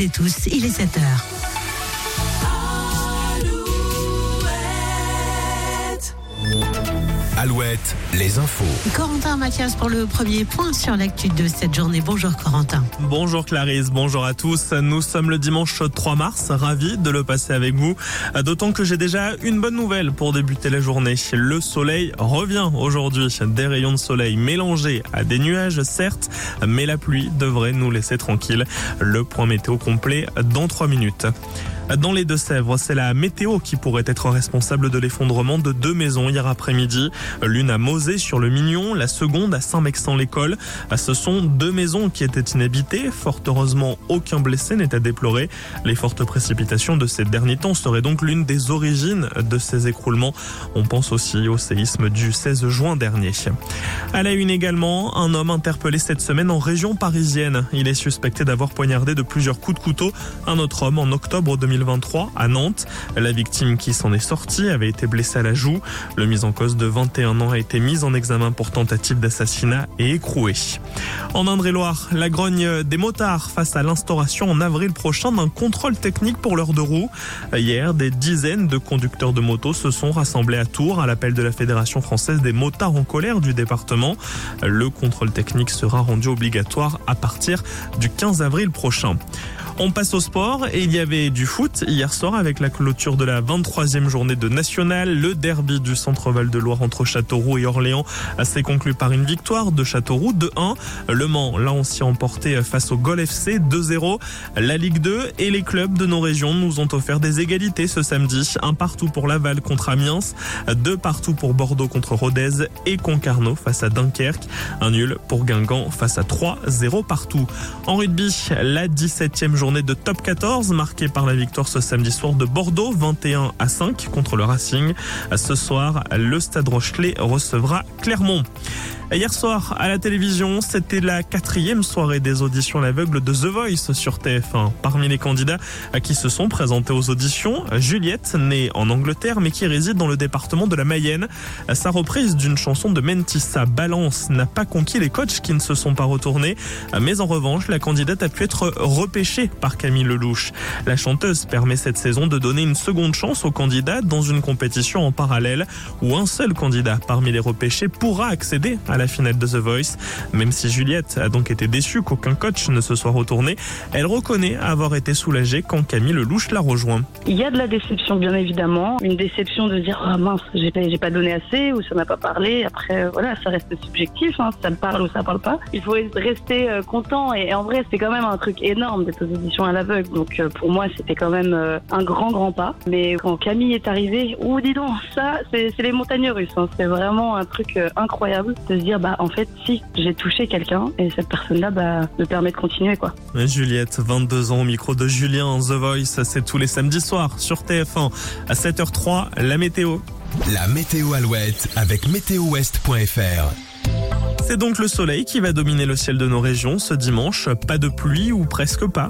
Et tous, il est 7 heures. Alouette, les infos. Corentin Mathias pour le premier point sur l'actu de cette journée. Bonjour Corentin. Bonjour Clarisse, bonjour à tous. Nous sommes le dimanche 3 mars, ravi de le passer avec vous. D'autant que j'ai déjà une bonne nouvelle pour débuter la journée. Le soleil revient aujourd'hui. Des rayons de soleil mélangés à des nuages, certes, mais la pluie devrait nous laisser tranquilles. Le point météo complet dans 3 minutes. Dans les Deux-Sèvres, c'est la météo qui pourrait être responsable de l'effondrement de deux maisons hier après-midi. L'une à Mosée sur le Mignon, la seconde à Saint-Mexan-l'École. Ce sont deux maisons qui étaient inhabitées. Fort heureusement, aucun blessé n'est à déplorer. Les fortes précipitations de ces derniers temps seraient donc l'une des origines de ces écroulements. On pense aussi au séisme du 16 juin dernier. À la une également, un homme interpellé cette semaine en région parisienne. Il est suspecté d'avoir poignardé de plusieurs coups de couteau un autre homme en octobre 2020. 2023 à Nantes. La victime qui s'en est sortie avait été blessée à la joue. Le mis en cause de 21 ans a été mis en examen pour tentative d'assassinat et écroué. En Indre-et-Loire, la grogne des motards face à l'instauration en avril prochain d'un contrôle technique pour leurs deux roues. Hier, des dizaines de conducteurs de motos se sont rassemblés à Tours à l'appel de la Fédération française des motards en colère du département. Le contrôle technique sera rendu obligatoire à partir du 15 avril prochain. On passe au sport et il y avait du foot hier soir avec la clôture de la 23e journée de National. Le derby du centre-val de Loire entre Châteauroux et Orléans s'est conclu par une victoire de Châteauroux 2-1. Le Mans l'a aussi emporté face au Gol FC 2-0. La Ligue 2 et les clubs de nos régions nous ont offert des égalités ce samedi. Un partout pour Laval contre Amiens, deux partout pour Bordeaux contre Rodez et Concarneau face à Dunkerque. Un nul pour Guingamp face à 3-0 partout. En rugby, la 17e journée journée de top 14 marquée par la victoire ce samedi soir de Bordeaux 21 à 5 contre le Racing. Ce soir, le Stade Rochelet recevra Clermont. Hier soir, à la télévision, c'était la quatrième soirée des auditions à l'aveugle de The Voice sur TF1. Parmi les candidats à qui se sont présentés aux auditions, Juliette, née en Angleterre mais qui réside dans le département de la Mayenne. Sa reprise d'une chanson de Mentissa, Balance, n'a pas conquis les coachs qui ne se sont pas retournés. Mais en revanche, la candidate a pu être repêchée par Camille Lelouch. La chanteuse permet cette saison de donner une seconde chance aux candidats dans une compétition en parallèle où un seul candidat parmi les repêchés pourra accéder à la finale de The Voice. Même si Juliette a donc été déçue qu'aucun coach ne se soit retourné, elle reconnaît avoir été soulagée quand Camille Lelouch l'a rejoint. Il y a de la déception, bien évidemment. Une déception de dire, ah mince, j'ai pas, pas donné assez ou ça n'a pas parlé. Après, voilà, ça reste subjectif, hein, ça me parle ou ça parle pas. Il faut rester euh, content et, en vrai, c'est quand même un truc énorme d'être aux auditions à l'aveugle. Donc euh, pour moi, c'était quand même euh, un grand, grand pas. Mais quand Camille est arrivée, ou dis donc, ça, c'est les montagnes russes. Hein. C'est vraiment un truc incroyable de se dire, bah en fait, si j'ai touché quelqu'un et cette personne-là bah, me permet de continuer quoi. Juliette, 22 ans au micro de Julien The Voice, c'est tous les samedis soirs sur TF1 à 7h03 la météo. La météo Alouette avec météowest.fr. C'est donc le soleil qui va dominer le ciel de nos régions ce dimanche. Pas de pluie ou presque pas